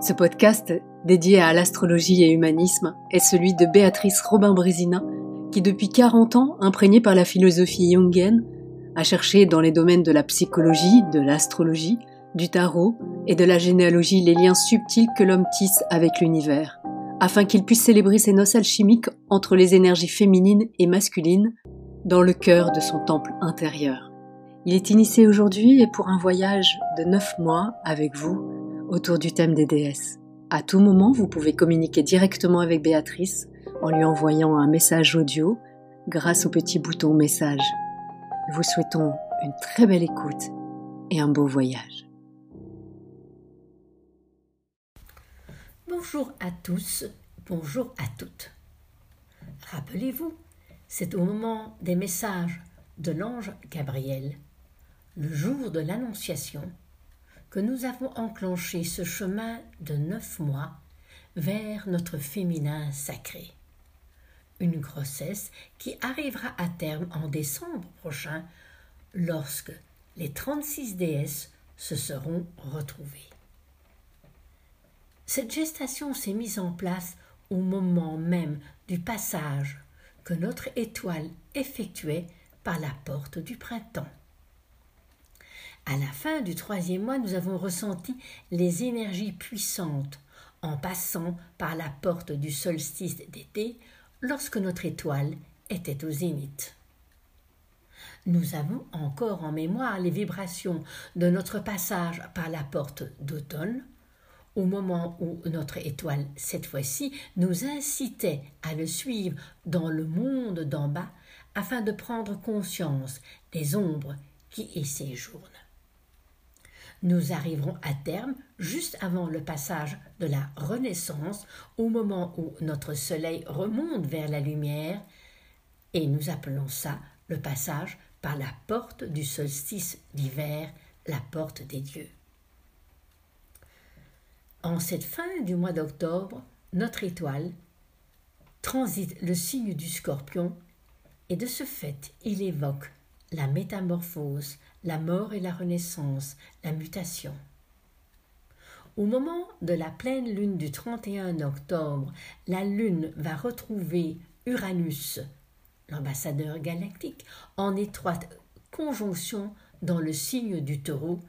Ce podcast, dédié à l'astrologie et humanisme, est celui de Béatrice Robin-Brésina, qui depuis 40 ans, imprégnée par la philosophie jungienne, a cherché dans les domaines de la psychologie, de l'astrologie, du tarot et de la généalogie les liens subtils que l'homme tisse avec l'univers, afin qu'il puisse célébrer ses noces alchimiques entre les énergies féminines et masculines dans le cœur de son temple intérieur. Il est initié aujourd'hui et pour un voyage de 9 mois avec vous autour du thème des déesses. À tout moment, vous pouvez communiquer directement avec Béatrice en lui envoyant un message audio grâce au petit bouton message. Nous vous souhaitons une très belle écoute et un beau voyage. Bonjour à tous, bonjour à toutes. Rappelez-vous, c'est au moment des messages de l'ange Gabriel, le jour de l'Annonciation, que nous avons enclenché ce chemin de neuf mois vers notre féminin sacré. Une grossesse qui arrivera à terme en décembre prochain lorsque les 36 déesses se seront retrouvées. Cette gestation s'est mise en place au moment même du passage que notre étoile effectuait par la porte du printemps. À la fin du troisième mois, nous avons ressenti les énergies puissantes en passant par la porte du solstice d'été lorsque notre étoile était au zénith. Nous avons encore en mémoire les vibrations de notre passage par la porte d'automne, au moment où notre étoile, cette fois-ci, nous incitait à le suivre dans le monde d'en bas afin de prendre conscience des ombres qui y séjournent. Nous arriverons à terme juste avant le passage de la Renaissance, au moment où notre Soleil remonte vers la lumière, et nous appelons ça le passage par la porte du solstice d'hiver, la porte des dieux. En cette fin du mois d'octobre, notre étoile transite le signe du scorpion et de ce fait il évoque la métamorphose, la mort et la renaissance, la mutation. Au moment de la pleine lune du 31 octobre, la lune va retrouver Uranus, l'ambassadeur galactique, en étroite conjonction dans le signe du taureau,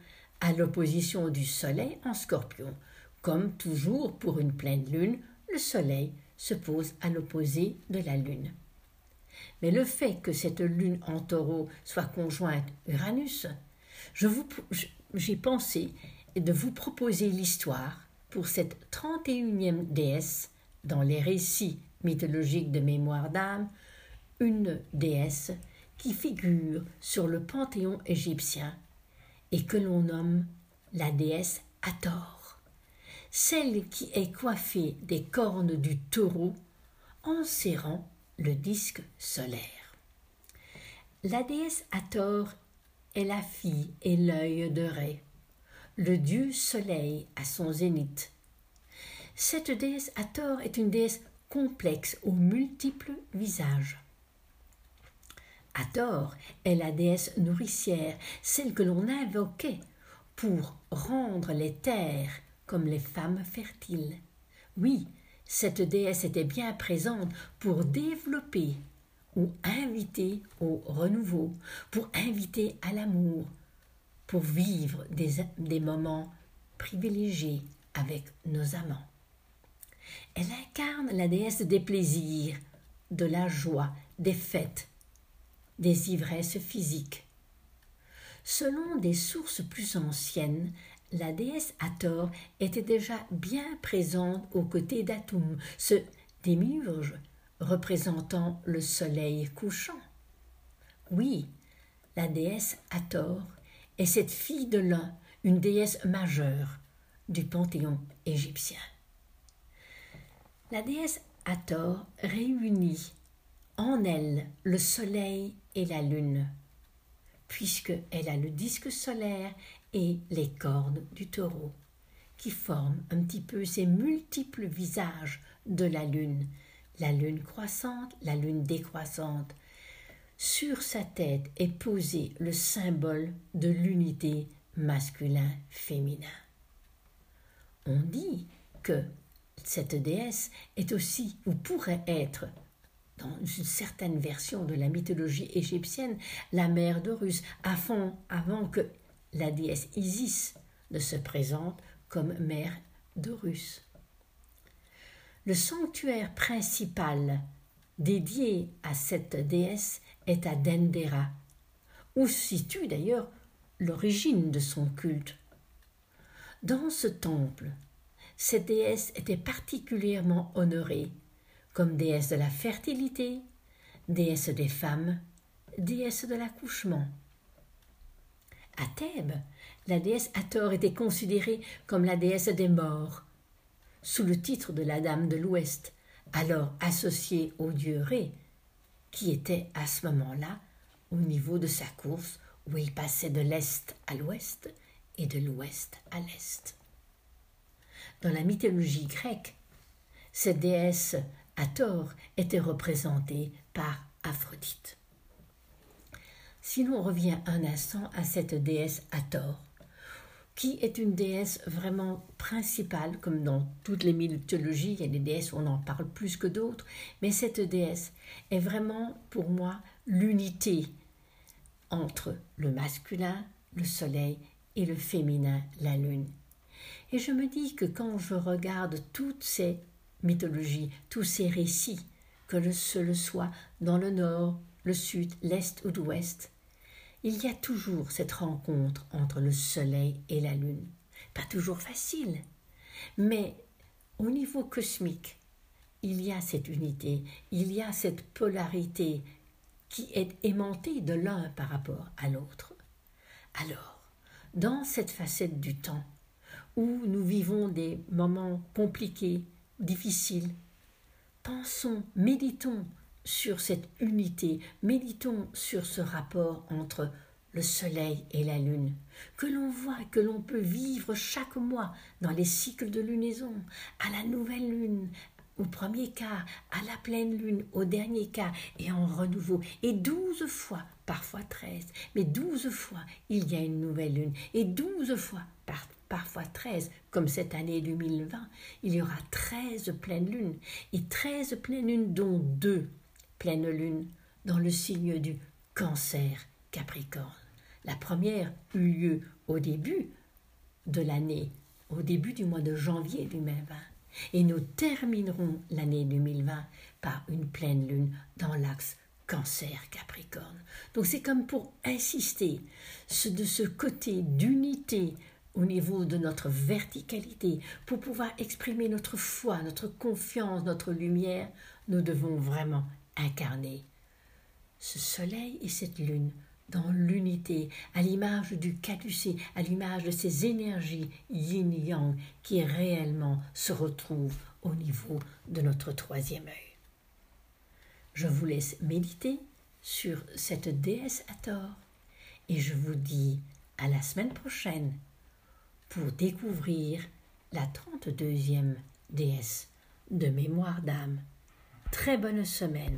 à l'opposition du Soleil en scorpion. Comme toujours pour une pleine lune, le Soleil se pose à l'opposé de la lune. Mais le fait que cette lune en taureau soit conjointe Uranus, j'ai pensé de vous proposer l'histoire pour cette 31e déesse dans les récits mythologiques de mémoire d'âme, une déesse qui figure sur le panthéon égyptien et que l'on nomme la déesse Hathor, celle qui est coiffée des cornes du taureau en serrant le disque solaire. La déesse Hathor est la fille et l'œil de Ré, le dieu soleil à son zénith. Cette déesse Hathor est une déesse complexe aux multiples visages. Hathor est la déesse nourricière, celle que l'on invoquait pour rendre les terres comme les femmes fertiles. Oui, cette déesse était bien présente pour développer ou inviter au renouveau, pour inviter à l'amour, pour vivre des, moments privilégiés avec nos amants. Elle incarne la déesse des plaisirs, de la joie, des fêtes, des ivresses physiques. Selon des sources plus anciennes, la déesse Hathor était déjà bien présente aux côtés d'Atum, ce démiurge représentant le soleil couchant. Oui, la déesse Hathor est cette fille de l'un, une déesse majeure du panthéon égyptien. La déesse Hathor réunit en elle le soleil et la lune, puisqu'elle a le disque solaire et les cornes du taureau, qui forment un petit peu ces multiples visages de la lune, la lune croissante, la lune décroissante. Sur sa tête est posé le symbole de l'unité masculin-féminin. on dit que cette déesse est aussi, ou pourrait être, dans une certaine version de la mythologie égyptienne, la mère d'Horus, avant, avant que la déesse Isis ne se présente comme mère d'Horus. Le sanctuaire principal dédié à cette déesse est à Dendera, où se situe d'ailleurs l'origine de son culte. Dans ce temple, cette déesse était particulièrement honorée comme déesse de la fertilité, déesse des femmes, déesse de l'accouchement. À Thèbes, la déesse Hathor était considérée comme la déesse des morts, sous le titre de la Dame de l'Ouest, alors associée au dieu Ré, qui était à ce moment-là au niveau de sa course où il passait de l'Est à l'Ouest et de l'Ouest à l'Est. Dans la mythologie grecque, cette déesse Hathor était représentée par Aphrodite. Si l'on revient un instant à cette déesse Hathor, qui est une déesse vraiment principale, comme dans toutes les mythologies, il y a des déesses où on en parle plus que d'autres, mais cette déesse est vraiment pour moi l'unité entre le masculin, le soleil, et le féminin, la lune. Et je me dis que quand je regarde toutes ces mythologies, tous ces récits, que ce le soit dans le nord, le sud, l'est ou l'ouest, il y a toujours cette rencontre entre le soleil et la lune. Pas toujours facile, mais au niveau cosmique, il y a cette unité, il y a cette polarité qui est aimantée de l'un par rapport à l'autre. Alors, dans cette facette du temps, où nous vivons des moments compliqués, difficiles, pensons, méditons sur cette unité, méditons sur ce rapport entre le soleil et la lune, que l'on voit, que l'on peut vivre chaque mois dans les cycles de lunaison, à la nouvelle lune, au premier quart, à la pleine lune, au dernier quart, et en renouveau, et douze fois, parfois treize, mais douze fois, il y a une nouvelle lune, et douze fois, parfois treize, comme cette année 2020, il y aura treize pleines lunes, et treize pleines lunes, dont deux pleine lune dans le signe du cancer Capricorne. La première eut lieu au début de l'année, au début du mois de janvier 2020. Et nous terminerons l'année 2020 par une pleine lune dans l'axe cancer Capricorne. Donc c'est comme pour insister de ce côté d'unité au niveau de notre verticalité, pour pouvoir exprimer notre foi, notre confiance, notre lumière, nous devons vraiment incarner ce soleil et cette lune dans l'unité, à l'image du caducé, à l'image de ces énergies yin-yang qui réellement se retrouvent au niveau de notre troisième œil. Je vous laisse méditer sur cette déesse Hathor et je vous dis à la semaine prochaine pour découvrir la 32e déesse de mémoire d'âme. Très bonne semaine.